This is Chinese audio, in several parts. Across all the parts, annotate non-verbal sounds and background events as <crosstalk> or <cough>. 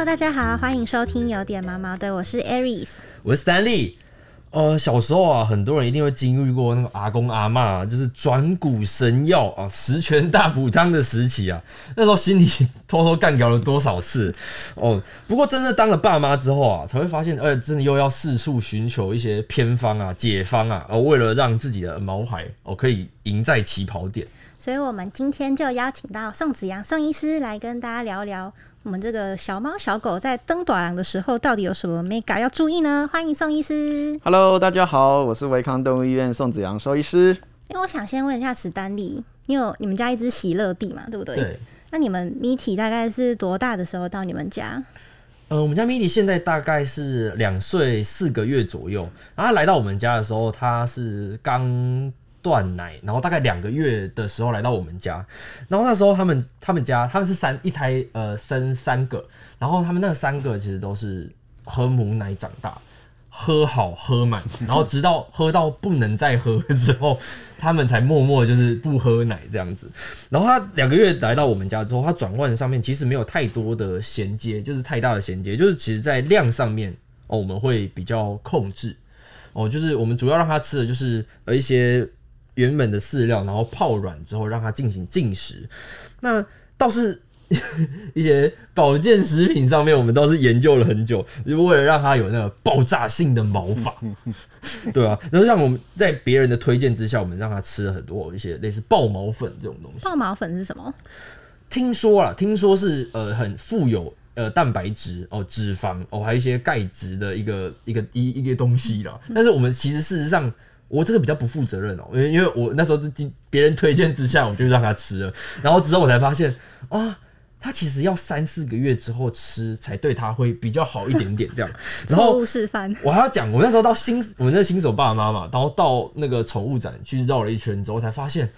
Hello，大家好，欢迎收听有点毛毛的，我是 Aries，我是 Stanley。呃，小时候啊，很多人一定会经历过那个阿公阿妈就是转骨神药啊，十全大补汤的时期啊。那时候心里偷偷干掉了多少次哦。不过真的当了爸妈之后啊，才会发现，呃，真的又要四处寻求一些偏方啊、解方啊，哦，为了让自己的毛孩哦可以赢在起跑点。所以我们今天就邀请到宋子阳宋医师来跟大家聊聊。我们这个小猫小狗在登短廊的时候，到底有什么 mega 要注意呢？欢迎宋医师。Hello，大家好，我是维康动物医院宋子阳兽医师。因为我想先问一下史丹利，你有你们家一只喜乐蒂嘛？对不对？对。那你们米体大概是多大的时候到你们家？呃，我们家米体现在大概是两岁四个月左右。然后来到我们家的时候，它是刚。断奶，然后大概两个月的时候来到我们家，然后那时候他们他们家他们是三一胎呃生三个，然后他们那三个其实都是喝母奶长大，喝好喝满，然后直到喝到不能再喝之后，他们才默默就是不喝奶这样子。然后他两个月来到我们家之后，他转换上面其实没有太多的衔接，就是太大的衔接，就是其实在量上面哦我们会比较控制哦，就是我们主要让他吃的就是呃一些。原本的饲料，然后泡软之后让它进行进食。那倒是 <laughs> 一些保健食品上面，我们倒是研究了很久，就为了让它有那个爆炸性的毛发，<laughs> 对啊。然后像我们在别人的推荐之下，我们让它吃了很多一些类似爆毛粉这种东西。爆毛粉是什么？听说啊，听说是呃很富有呃蛋白质哦、脂肪哦，还有一些钙质的一个一个一一个东西啦。但是我们其实事实上。我这个比较不负责任哦，因为因为我那时候是别人推荐之下，我就让他吃了，然后之后我才发现啊，他其实要三四个月之后吃才对他会比较好一点点这样。<laughs> 然后示范，我还要讲，我那时候到新我们那新手爸爸妈妈，然后到那个宠物展去绕了一圈之后，才发现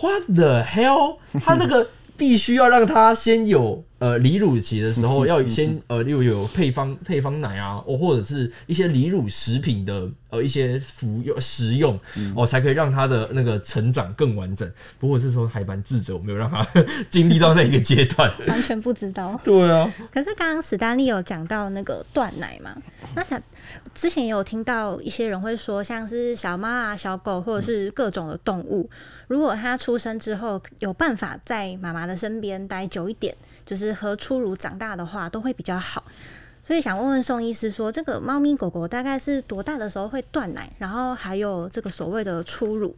，What the hell？他那个必须要让他先有。呃，离乳期的时候要先呃，例如有配方配方奶啊，哦，或者是一些离乳食品的呃一些服用食用哦，才可以让它的那个成长更完整。不过这时候还蛮自责，我没有让他 <laughs> 经历到那一个阶段，<laughs> 完全不知道。对啊。可是刚刚史丹利有讲到那个断奶嘛？那想之前也有听到一些人会说，像是小猫啊、小狗或者是各种的动物，如果它出生之后有办法在妈妈的身边待久一点。就是和初乳长大的话都会比较好，所以想问问宋医师说，这个猫咪狗狗大概是多大的时候会断奶？然后还有这个所谓的初乳，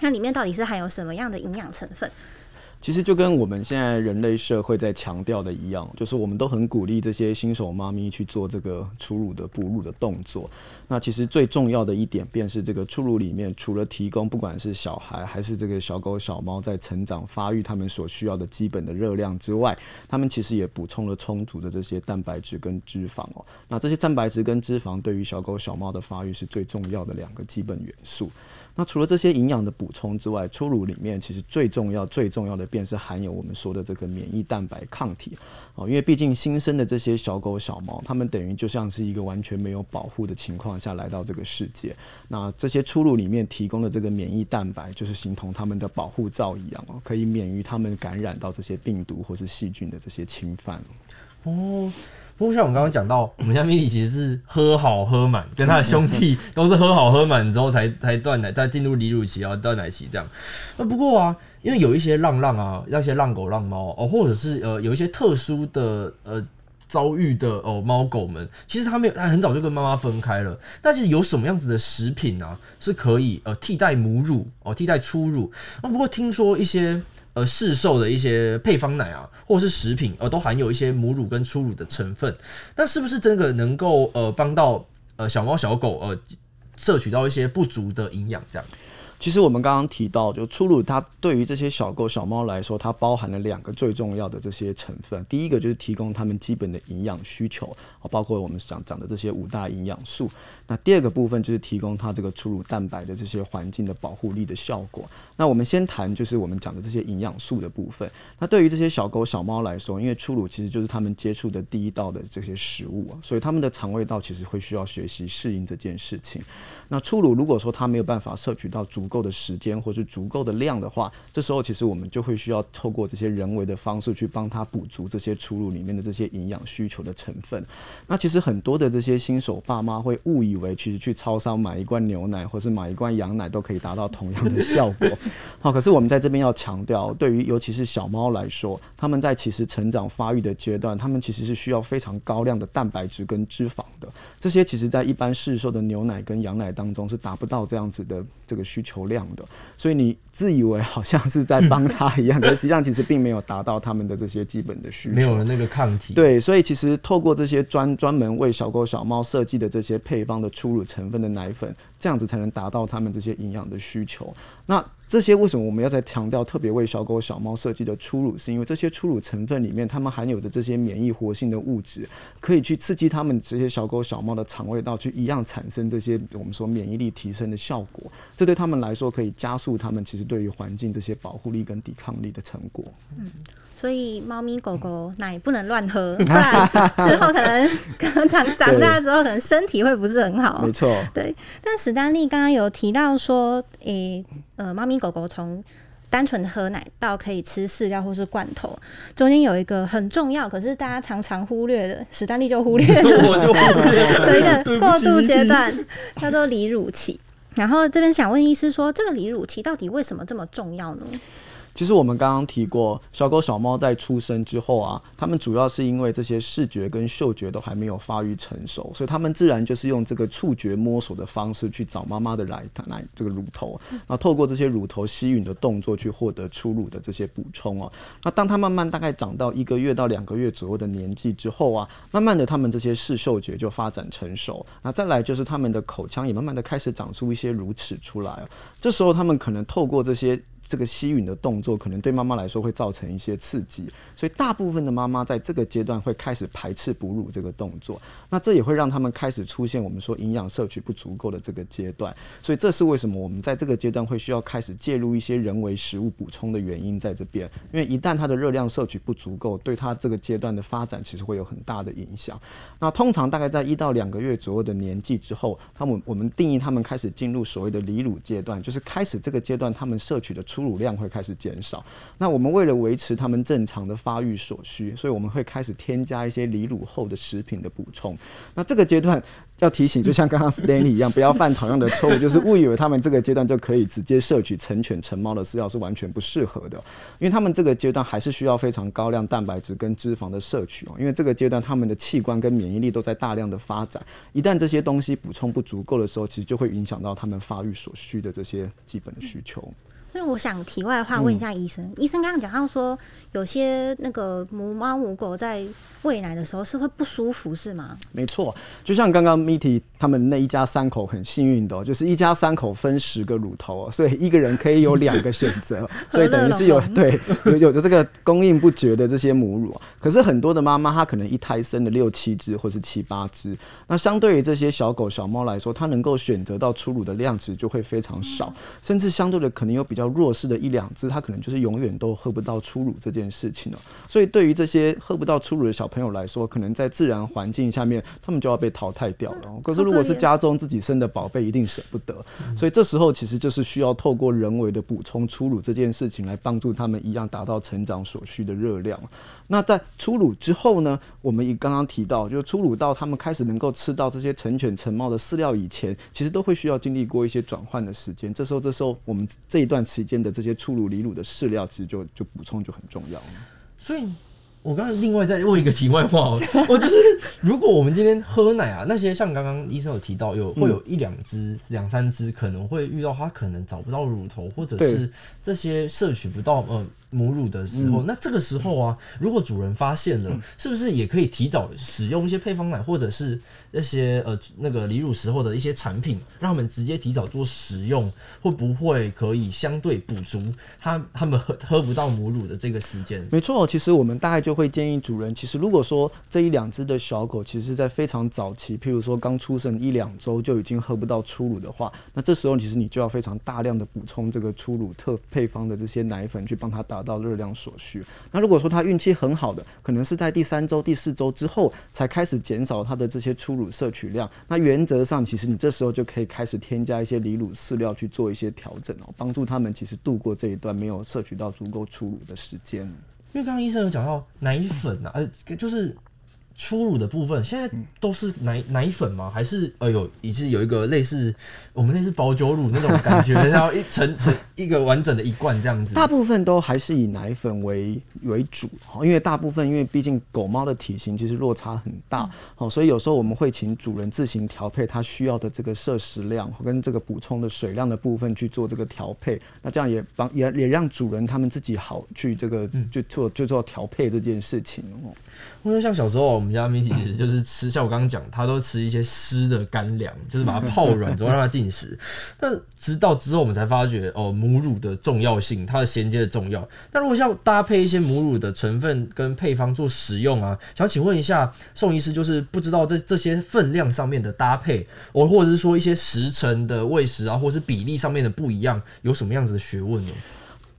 它里面到底是含有什么样的营养成分？其实就跟我们现在人类社会在强调的一样，就是我们都很鼓励这些新手妈咪去做这个初乳的哺乳的动作。那其实最重要的一点，便是这个初乳里面除了提供不管是小孩还是这个小狗小猫在成长发育他们所需要的基本的热量之外，他们其实也补充了充足的这些蛋白质跟脂肪哦。那这些蛋白质跟脂肪对于小狗小猫的发育是最重要的两个基本元素。那除了这些营养的补充之外，初乳里面其实最重要、最重要的便是含有我们说的这个免疫蛋白抗体哦，因为毕竟新生的这些小狗小猫，它们等于就像是一个完全没有保护的情况下来到这个世界。那这些初乳里面提供的这个免疫蛋白，就是形同它们的保护罩一样哦，可以免于它们感染到这些病毒或是细菌的这些侵犯哦。不过像我们刚刚讲到，我们家米莉其实是喝好喝满，跟他的兄弟都是喝好喝满之后才才断奶，再进入离乳期啊断奶期这样。那不过啊，因为有一些浪浪啊，那些浪狗浪猫哦，或者是呃有一些特殊的呃遭遇的哦猫狗们，其实他们它很早就跟妈妈分开了。但是有什么样子的食品啊是可以呃替代母乳哦，替代初乳？啊，不过听说一些。呃，市售的一些配方奶啊，或者是食品，呃，都含有一些母乳跟初乳的成分。那是不是真的能够呃帮到呃小猫小狗呃摄取到一些不足的营养？这样？其实我们刚刚提到，就初乳它对于这些小狗小猫来说，它包含了两个最重要的这些成分。第一个就是提供它们基本的营养需求，包括我们讲讲的这些五大营养素。那第二个部分就是提供它这个初乳蛋白的这些环境的保护力的效果。那我们先谈就是我们讲的这些营养素的部分。那对于这些小狗小猫来说，因为初乳其实就是它们接触的第一道的这些食物啊，所以它们的肠胃道其实会需要学习适应这件事情。那初乳如果说它没有办法摄取到足够的时间或是足够的量的话，这时候其实我们就会需要透过这些人为的方式去帮他补足这些初乳里面的这些营养需求的成分。那其实很多的这些新手爸妈会误以为，其实去超商买一罐牛奶或是买一罐羊奶都可以达到同样的效果。好，可是我们在这边要强调，对于尤其是小猫来说，他们在其实成长发育的阶段，他们其实是需要非常高量的蛋白质跟脂肪的。这些其实在一般市售的牛奶跟羊奶当中是达不到这样子的这个需求量的。所以你自以为好像是在帮他一样，<laughs> 但实际上其实并没有达到他们的这些基本的需求。没有了那个抗体。对，所以其实透过这些专专门为小狗小猫设计的这些配方的初乳成分的奶粉，这样子才能达到他们这些营养的需求。那这些为什么我们要在强调特别为小狗小猫设计的初乳？是因为这些初乳成分里面，它们含有的这些免疫活性的物质，可以去刺激它们这些小狗小猫的肠胃道，去一样产生这些我们说免疫力提升的效果。这对它们来说，可以加速它们其实对于环境这些保护力跟抵抗力的成果。嗯。所以，猫咪狗狗 <laughs> 奶不能乱喝，<laughs> 不然之后可能可能长长大之后，可能身体会不是很好。没错，对。但史丹利刚刚有提到说，诶，呃，猫咪狗狗从单纯喝奶到可以吃饲料或是罐头，中间有一个很重要，可是大家常常忽略的，史丹利就忽略了，<laughs> 我就忽略的一个过渡阶段，叫做离乳期。然后这边想问医师说，这个离乳期到底为什么这么重要呢？其实我们刚刚提过，小狗小猫在出生之后啊，它们主要是因为这些视觉跟嗅觉都还没有发育成熟，所以它们自然就是用这个触觉摸索的方式去找妈妈的奶奶这个乳头，那透过这些乳头吸吮的动作去获得初乳的这些补充哦。那当它慢慢大概长到一个月到两个月左右的年纪之后啊，慢慢的它们这些视嗅觉就发展成熟，那再来就是它们的口腔也慢慢的开始长出一些乳齿出来，这时候它们可能透过这些。这个吸吮的动作可能对妈妈来说会造成一些刺激，所以大部分的妈妈在这个阶段会开始排斥哺乳这个动作。那这也会让他们开始出现我们说营养摄取不足够的这个阶段。所以这是为什么我们在这个阶段会需要开始介入一些人为食物补充的原因在这边。因为一旦它的热量摄取不足够，对它这个阶段的发展其实会有很大的影响。那通常大概在一到两个月左右的年纪之后，他们我们定义他们开始进入所谓的离乳阶段，就是开始这个阶段他们摄取的出乳量会开始减少。那我们为了维持他们正常的发育所需，所以我们会开始添加一些离乳后的食品的补充。那这个阶段要提醒，就像刚刚 Stanley 一样，不要犯同样的错误，就是误以为他们这个阶段就可以直接摄取成犬成猫的饲料是完全不适合的，因为他们这个阶段还是需要非常高量蛋白质跟脂肪的摄取哦。因为这个阶段他们的器官跟免疫力都在大量的发展，一旦这些东西补充不足够的时候，其实就会影响到他们发育所需的这些基本的需求。所以我想题外话问一下医生，医生刚刚讲到说，有些那个母猫母狗在喂奶的时候是会不舒服，是吗？没错，就像刚刚 Mitty 他们那一家三口很幸运的，就是一家三口分十个乳头，所以一个人可以有两个选择，<laughs> 所以等于是有对有有着这个供应不绝的这些母乳。可是很多的妈妈她可能一胎生了六七只或是七八只，那相对于这些小狗小猫来说，它能够选择到出乳的量值就会非常少，甚至相对的可能有比较。弱势的一两只，它可能就是永远都喝不到初乳这件事情了。所以对于这些喝不到初乳的小朋友来说，可能在自然环境下面，他们就要被淘汰掉了。可是如果是家中自己生的宝贝，一定舍不得。所以这时候其实就是需要透过人为的补充初乳这件事情，来帮助他们一样达到成长所需的热量。那在初乳之后呢？我们也刚刚提到，就是初乳到他们开始能够吃到这些成犬成猫的饲料以前，其实都会需要经历过一些转换的时间。这时候，这时候我们这一段期间的这些初乳离乳的饲料，其实就就补充就很重要。所以。我刚才另外再问一个题外话，我 <laughs> 就是如果我们今天喝奶啊，那些像刚刚医生有提到，有会有一两只、两三只可能会遇到，它可能找不到乳头，或者是这些摄取不到呃母乳的时候，那这个时候啊，如果主人发现了，是不是也可以提早使用一些配方奶，或者是那些呃那个离乳时候的一些产品，让他们直接提早做使用，会不会可以相对补足他他们喝喝不到母乳的这个时间？没错，其实我们大概就。会建议主人，其实如果说这一两只的小狗，其实是在非常早期，譬如说刚出生一两周就已经喝不到初乳的话，那这时候其实你就要非常大量的补充这个初乳特配方的这些奶粉，去帮它达到热量所需。那如果说他运气很好的，可能是在第三周、第四周之后才开始减少他的这些初乳摄取量，那原则上其实你这时候就可以开始添加一些离乳饲料去做一些调整哦，帮助他们其实度过这一段没有摄取到足够初乳的时间。因为刚刚医生有讲到奶粉啊，呃，就是初乳的部分，现在都是奶奶粉吗？还是呃有已经有一个类似我们类似保酒乳那种感觉，<laughs> 然后一层层一个完整的一罐这样子？大部分都还是以奶粉为为主，因为大部分因为毕竟狗猫的体型其实落差很大，好，所以有时候我们会请主人自行调配它需要的这个摄食量跟这个补充的水量的部分去做这个调配，那这样也帮也也让主人他们自己好去这个就做就做调配这件事情哦。因为像小时候我们家米奇其实就是吃，像我刚刚讲，他都吃一些湿的干粮，就是把它泡软之后让它进食。但直到之后我们才发觉哦，母乳的重要性，它的衔接的重要。那如果像搭配一些母乳的成分跟配方做食用啊，想请问一下宋医师，就是不知道这这些分量上面的搭配，我或者是说一些时辰的喂食啊，或是比例上面的不一样，有什么样子的学问呢？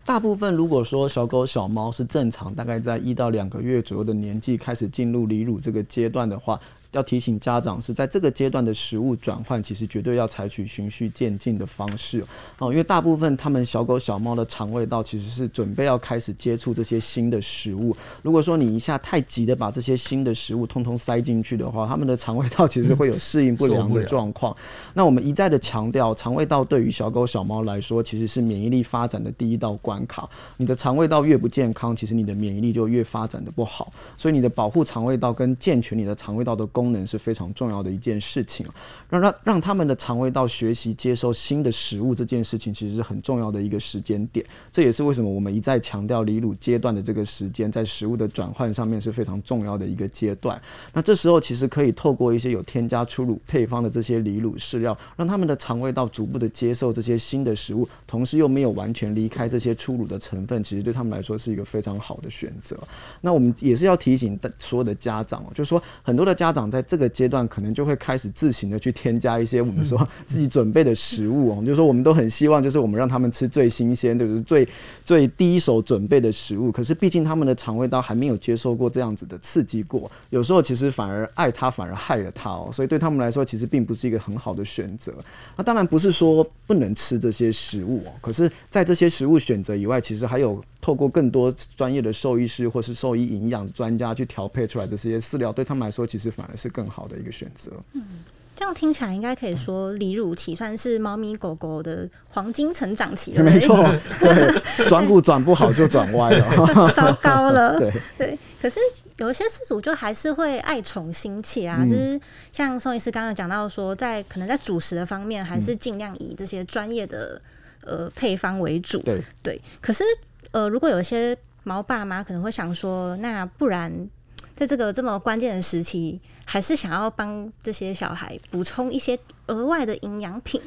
大部分如果说小狗小猫是正常，大概在一到两个月左右的年纪开始进入离乳这个阶段的话。要提醒家长是在这个阶段的食物转换，其实绝对要采取循序渐进的方式哦，因为大部分他们小狗小猫的肠胃道其实是准备要开始接触这些新的食物。如果说你一下太急的把这些新的食物通通塞进去的话，他们的肠胃道其实会有适应不良的状况。那我们一再的强调，肠胃道对于小狗小猫来说，其实是免疫力发展的第一道关卡。你的肠胃道越不健康，其实你的免疫力就越发展的不好。所以你的保护肠胃道跟健全你的肠胃道的功。功能是非常重要的一件事情，让让让他们的肠胃道学习接受新的食物这件事情，其实是很重要的一个时间点。这也是为什么我们一再强调离乳阶段的这个时间，在食物的转换上面是非常重要的一个阶段。那这时候其实可以透过一些有添加初乳配方的这些离乳饲料，让他们的肠胃道逐步的接受这些新的食物，同时又没有完全离开这些初乳的成分，其实对他们来说是一个非常好的选择。那我们也是要提醒所有的家长，就是说很多的家长。在这个阶段，可能就会开始自行的去添加一些我们说自己准备的食物哦，就是说我们都很希望，就是我们让他们吃最新鲜，就是最最第一手准备的食物。可是毕竟他们的肠胃道还没有接受过这样子的刺激过，有时候其实反而爱他反而害了他哦，所以对他们来说，其实并不是一个很好的选择。那当然不是说不能吃这些食物哦，可是在这些食物选择以外，其实还有透过更多专业的兽医师或是兽医营养专家去调配出来的这些饲料，对他们来说，其实反而是。是更好的一个选择。嗯，这样听起来应该可以说，离乳期算是猫咪狗狗的黄金成长期了。<laughs> 没错，对，转骨转不好就转歪了，<laughs> 糟糕了。<laughs> 对对，可是有一些饲主就还是会爱宠心切啊，就是像宋医师刚刚讲到说，在可能在主食的方面，还是尽量以这些专业的呃配方为主。对对，可是呃，如果有些毛爸妈可能会想说，那不然在这个这么关键的时期。还是想要帮这些小孩补充一些额外的营养品，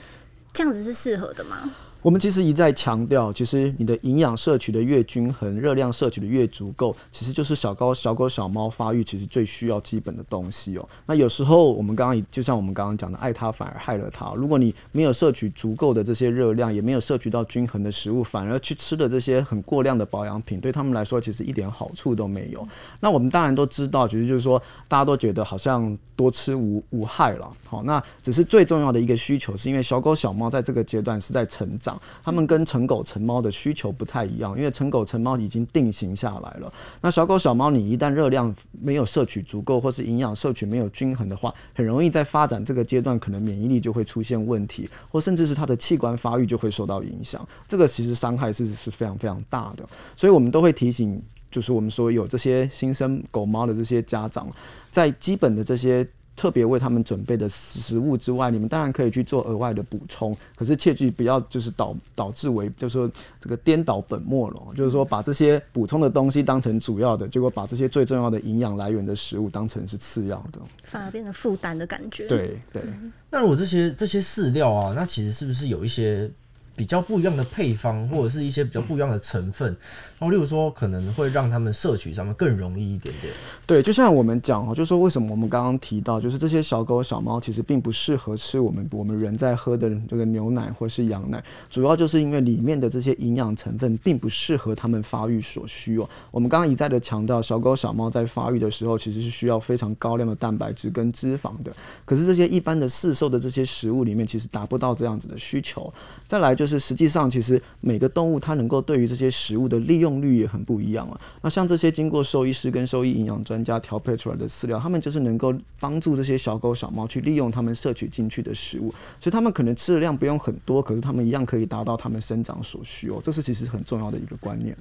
这样子是适合的吗？我们其实一再强调，其实你的营养摄取的越均衡，热量摄取的越足够，其实就是小高小狗小猫发育其实最需要基本的东西哦。那有时候我们刚刚就像我们刚刚讲的，爱它反而害了它。如果你没有摄取足够的这些热量，也没有摄取到均衡的食物，反而去吃的这些很过量的保养品，对他们来说其实一点好处都没有。那我们当然都知道，其实就是说大家都觉得好像多吃无无害了。好，那只是最重要的一个需求，是因为小狗小猫在这个阶段是在成长。它们跟成狗成猫的需求不太一样，因为成狗成猫已经定型下来了。那小狗小猫，你一旦热量没有摄取足够，或是营养摄取没有均衡的话，很容易在发展这个阶段，可能免疫力就会出现问题，或甚至是它的器官发育就会受到影响。这个其实伤害是是非常非常大的，所以我们都会提醒，就是我们说有这些新生狗猫的这些家长，在基本的这些。特别为他们准备的食物之外，你们当然可以去做额外的补充，可是切记不要就是导导致为，就是说这个颠倒本末了，就是说把这些补充的东西当成主要的，结果把这些最重要的营养来源的食物当成是次要的，反而变成负担的感觉。对对。那如果这些这些饲料啊，那其实是不是有一些比较不一样的配方，或者是一些比较不一样的成分，然后例如说可能会让他们摄取上面更容易一点点。对，就像我们讲哦，就说为什么我们刚刚提到，就是这些小狗小猫其实并不适合吃我们我们人在喝的这个牛奶或是羊奶，主要就是因为里面的这些营养成分并不适合它们发育所需哦。我们刚刚一再的强调，小狗小猫在发育的时候其实是需要非常高量的蛋白质跟脂肪的，可是这些一般的市售的这些食物里面其实达不到这样子的需求。再来就是实际上其实每个动物它能够对于这些食物的利用率也很不一样啊。那像这些经过兽医师跟兽医营养专家调配出来的饲料，他们就是能够帮助这些小狗小猫去利用它们摄取进去的食物，所以它们可能吃的量不用很多，可是它们一样可以达到它们生长所需哦。这是其实很重要的一个观念。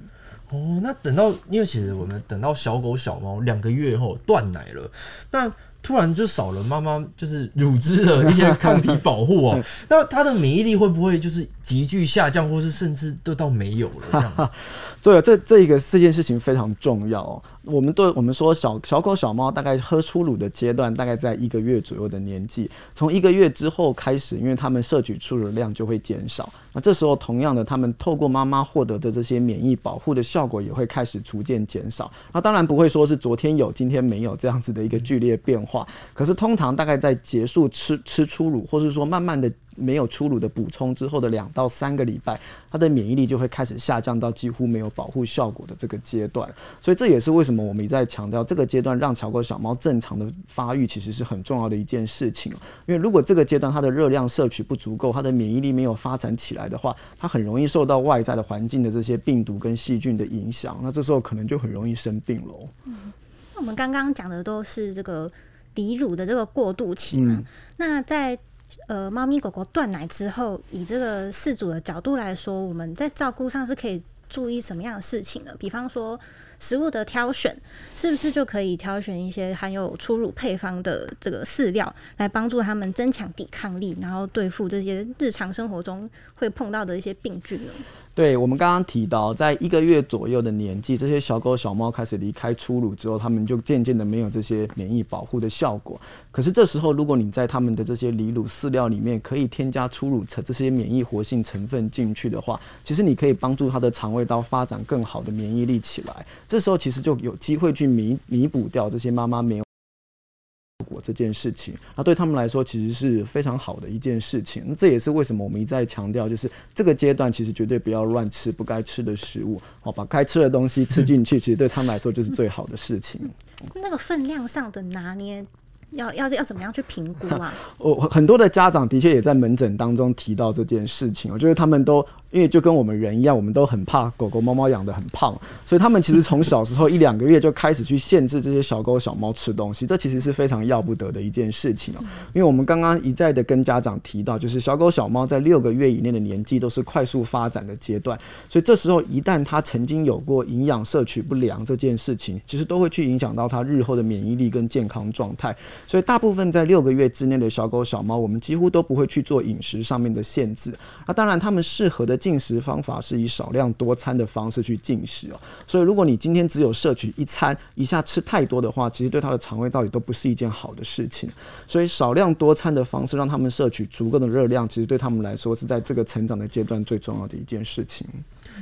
哦，那等到因为其实我们等到小狗小猫两个月后断奶了，那突然就少了妈妈就是乳汁的一些抗体保护哦，<laughs> 那他的免疫力会不会就是急剧下降，或是甚至都到没有了这样？<laughs> 对，这这一个这件事情非常重要哦。我们对我们说小小狗小猫大概喝初乳的阶段，大概在一个月左右的年纪，从一个月之后开始，因为它们摄取初乳量就会减少，那这时候同样的，它们透过妈妈获得的这些免疫保护的效果也会开始逐渐减少。那当然不会说是昨天有今天没有这样子的一个剧烈变化，可是通常大概在结束吃吃初乳，或是说慢慢的。没有初乳的补充之后的两到三个礼拜，它的免疫力就会开始下降到几乎没有保护效果的这个阶段。所以这也是为什么我们一再强调，这个阶段让小狗小猫正常的发育其实是很重要的一件事情。因为如果这个阶段它的热量摄取不足够，它的免疫力没有发展起来的话，它很容易受到外在的环境的这些病毒跟细菌的影响。那这时候可能就很容易生病喽。嗯，那我们刚刚讲的都是这个离乳的这个过渡期嘛？那在呃，猫咪狗狗断奶之后，以这个饲主的角度来说，我们在照顾上是可以注意什么样的事情呢？比方说，食物的挑选，是不是就可以挑选一些含有初乳配方的这个饲料，来帮助它们增强抵抗力，然后对付这些日常生活中会碰到的一些病菌呢？对我们刚刚提到，在一个月左右的年纪，这些小狗小猫开始离开初乳之后，它们就渐渐的没有这些免疫保护的效果。可是这时候，如果你在它们的这些离乳饲料里面可以添加初乳成这些免疫活性成分进去的话，其实你可以帮助它的肠胃道发展更好的免疫力起来。这时候其实就有机会去弥弥补掉这些妈妈没有。这件事情，那对他们来说其实是非常好的一件事情。这也是为什么我们一再强调，就是这个阶段其实绝对不要乱吃不该吃的食物，好，把该吃的东西吃进去，其实对他们来说就是最好的事情。那个分量上的拿捏。要要要怎么样去评估啊？<laughs> 我很多的家长的确也在门诊当中提到这件事情，我觉得他们都因为就跟我们人一样，我们都很怕狗狗猫猫养的很胖，所以他们其实从小时候一两个月就开始去限制这些小狗小猫吃东西，这其实是非常要不得的一件事情哦。因为我们刚刚一再的跟家长提到，就是小狗小猫在六个月以内的年纪都是快速发展的阶段，所以这时候一旦它曾经有过营养摄取不良这件事情，其实都会去影响到它日后的免疫力跟健康状态。所以大部分在六个月之内的小狗小猫，我们几乎都不会去做饮食上面的限制。那当然，它们适合的进食方法是以少量多餐的方式去进食哦。所以，如果你今天只有摄取一餐，一下吃太多的话，其实对它的肠胃道也都不是一件好的事情。所以，少量多餐的方式，让他们摄取足够的热量，其实对他们来说是在这个成长的阶段最重要的一件事情。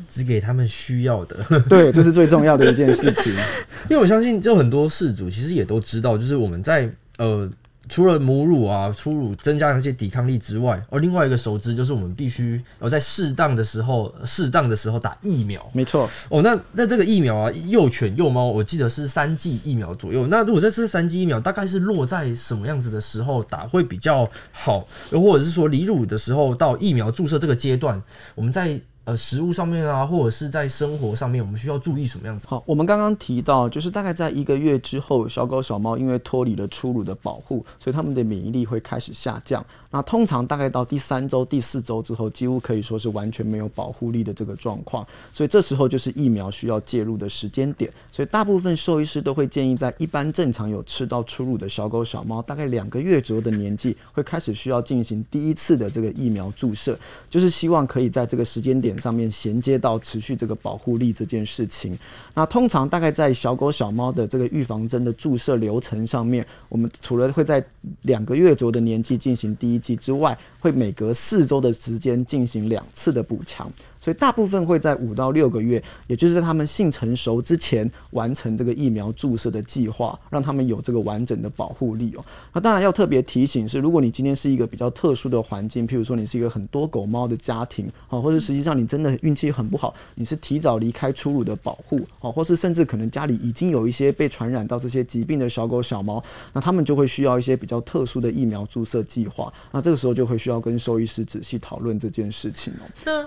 只给他们需要的，<laughs> 对，这是最重要的一件事情。<laughs> 因为我相信，就很多事主其实也都知道，就是我们在。呃，除了母乳啊、初乳增加一些抵抗力之外，而另外一个熟知就是我们必须要在适当的时候、适当的时候打疫苗。没错。哦，那在这个疫苗啊，幼犬、幼猫，我记得是三剂疫苗左右。那如果这次三剂疫苗，大概是落在什么样子的时候打会比较好？又或者是说，离乳的时候到疫苗注射这个阶段，我们在。呃，食物上面啊，或者是在生活上面，我们需要注意什么样子？好，我们刚刚提到，就是大概在一个月之后，小狗小猫因为脱离了初乳的保护，所以它们的免疫力会开始下降。那通常大概到第三周、第四周之后，几乎可以说是完全没有保护力的这个状况，所以这时候就是疫苗需要介入的时间点。所以大部分兽医师都会建议，在一般正常有吃到初乳的小狗小猫，大概两个月左右的年纪，会开始需要进行第一次的这个疫苗注射，就是希望可以在这个时间点上面衔接到持续这个保护力这件事情。那通常大概在小狗小猫的这个预防针的注射流程上面，我们除了会在两个月左右的年纪进行第一。剂之外，会每隔四周的时间进行两次的补强。所以大部分会在五到六个月，也就是在他们性成熟之前完成这个疫苗注射的计划，让他们有这个完整的保护力哦。那当然要特别提醒是，如果你今天是一个比较特殊的环境，譬如说你是一个很多狗猫的家庭啊，或者实际上你真的运气很不好，你是提早离开初乳的保护啊，或是甚至可能家里已经有一些被传染到这些疾病的小狗小猫，那他们就会需要一些比较特殊的疫苗注射计划。那这个时候就会需要跟兽医师仔细讨论这件事情哦。那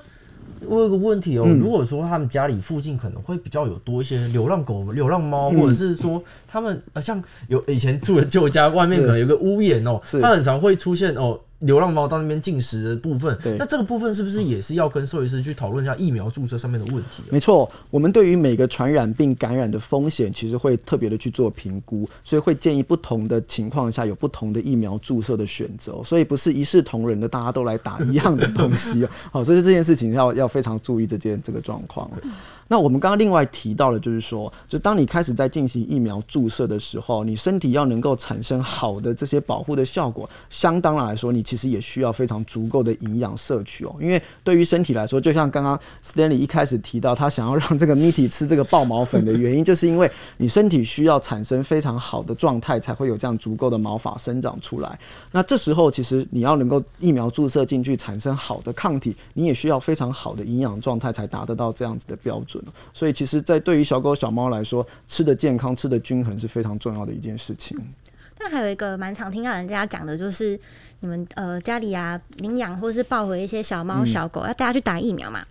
我有个问题哦，如果说他们家里附近可能会比较有多一些流浪狗、流浪猫，或者是说他们呃像有以前住的旧家外面可能有个屋檐哦，它很常会出现哦。流浪猫到那边进食的部分，那这个部分是不是也是要跟兽医师去讨论一下疫苗注射上面的问题？没错，我们对于每个传染病感染的风险，其实会特别的去做评估，所以会建议不同的情况下有不同的疫苗注射的选择，所以不是一视同仁的，大家都来打一样的东西哦。好，所以这件事情要要非常注意这件这个状况。那我们刚刚另外提到了，就是说，就当你开始在进行疫苗注射的时候，你身体要能够产生好的这些保护的效果，相当来说，你其实也需要非常足够的营养摄取哦。因为对于身体来说，就像刚刚 Stanley 一开始提到，他想要让这个 Mitty 吃这个爆毛粉的原因，就是因为你身体需要产生非常好的状态，才会有这样足够的毛发生长出来。那这时候，其实你要能够疫苗注射进去产生好的抗体，你也需要非常好的营养状态，才达得到这样子的标准。所以，其实，在对于小狗、小猫来说，吃的健康、吃的均衡是非常重要的一件事情。但还有一个蛮常听到人家讲的，就是你们呃家里啊领养或是抱回一些小猫、小狗，要带它去打疫苗嘛。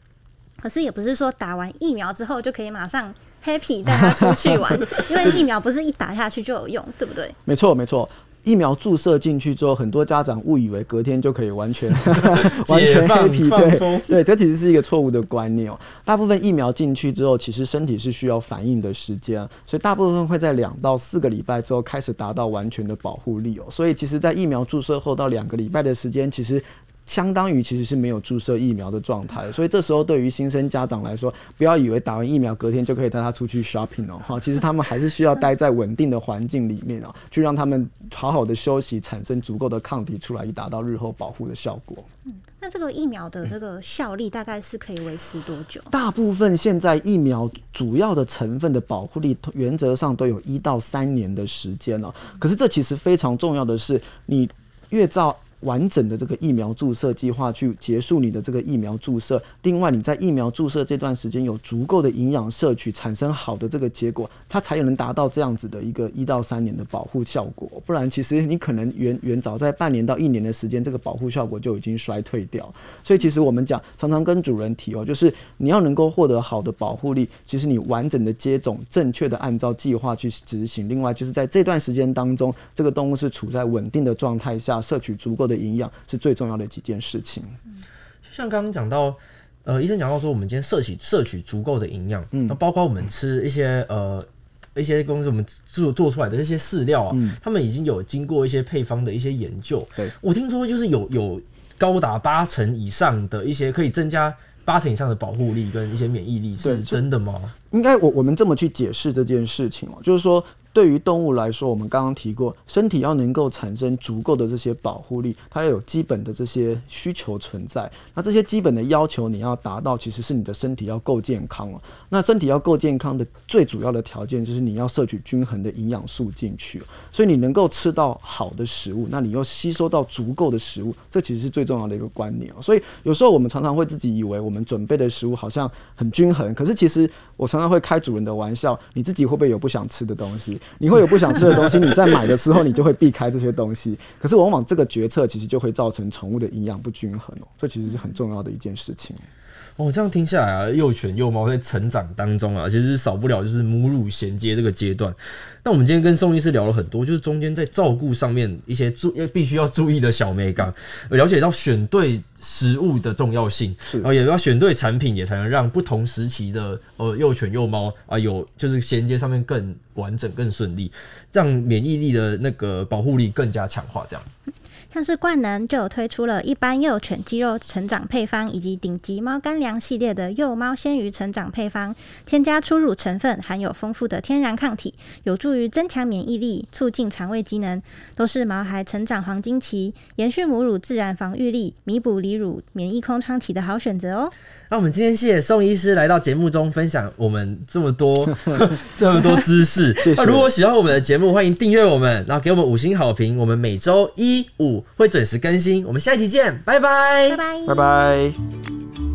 可是也不是说打完疫苗之后就可以马上 happy 带它出去玩，<laughs> 因为疫苗不是一打下去就有用，对不对？没错，没错。疫苗注射进去之后，很多家长误以为隔天就可以完全 <laughs> 完全黑皮，对对，这其实是一个错误的观念哦。大部分疫苗进去之后，其实身体是需要反应的时间，所以大部分会在两到四个礼拜之后开始达到完全的保护力哦。所以其实，在疫苗注射后到两个礼拜的时间，其实。相当于其实是没有注射疫苗的状态，所以这时候对于新生家长来说，不要以为打完疫苗隔天就可以带他出去 shopping 哦，哈，其实他们还是需要待在稳定的环境里面啊，去让他们好好的休息，产生足够的抗体出来，以达到日后保护的效果。嗯，那这个疫苗的这个效力大概是可以维持多久？大部分现在疫苗主要的成分的保护力，原则上都有一到三年的时间了。可是这其实非常重要的是，你越照。完整的这个疫苗注射计划去结束你的这个疫苗注射。另外，你在疫苗注射这段时间有足够的营养摄取，产生好的这个结果，它才有能达到这样子的一个一到三年的保护效果。不然，其实你可能远远早在半年到一年的时间，这个保护效果就已经衰退掉。所以，其实我们讲常常跟主人提哦，就是你要能够获得好的保护力，其实你完整的接种，正确的按照计划去执行。另外，就是在这段时间当中，这个动物是处在稳定的状态下，摄取足够。的营养是最重要的几件事情。像刚刚讲到，呃，医生讲到说，我们今天摄取摄取足够的营养，嗯，那包括我们吃一些呃一些公司我们做做出来的这些饲料啊，他们已经有经过一些配方的一些研究。对我听说，就是有有高达八成以上的一些可以增加八成以上的保护力跟一些免疫力，是真的吗？应该我我们这么去解释这件事情哦，就是说。对于动物来说，我们刚刚提过，身体要能够产生足够的这些保护力，它要有基本的这些需求存在。那这些基本的要求你要达到，其实是你的身体要够健康了。那身体要够健康的最主要的条件，就是你要摄取均衡的营养素进去。所以你能够吃到好的食物，那你又吸收到足够的食物，这其实是最重要的一个观念。所以有时候我们常常会自己以为我们准备的食物好像很均衡，可是其实我常常会开主人的玩笑，你自己会不会有不想吃的东西？你会有不想吃的东西，你在买的时候，你就会避开这些东西。可是往往这个决策其实就会造成宠物的营养不均衡哦，这其实是很重要的一件事情。哦，这样听下来啊，幼犬幼猫在成长当中啊，其实少不了就是母乳衔接这个阶段。那我们今天跟宋医师聊了很多，就是中间在照顾上面一些注要必须要注意的小美感，了解到选对食物的重要性，然后也要选对产品，也才能让不同时期的呃幼犬幼猫啊有就是衔接上面更完整、更顺利，让免疫力的那个保护力更加强化，这样。像是冠能就有推出了一般幼犬肌肉成长配方，以及顶级猫干粮系列的幼猫鲜鱼成长配方，添加初乳成分，含有丰富的天然抗体，有助于增强免疫力，促进肠胃机能，都是毛孩成长黄金期延续母乳自然防御力，弥补离乳免疫空窗期的好选择哦。那我们今天谢谢宋医师来到节目中分享我们这么多 <laughs> 这么多知识。谢那如果喜欢我们的节目，欢迎订阅我们，然后给我们五星好评。我们每周一五会准时更新，我们下一集见，拜拜，拜拜，拜拜。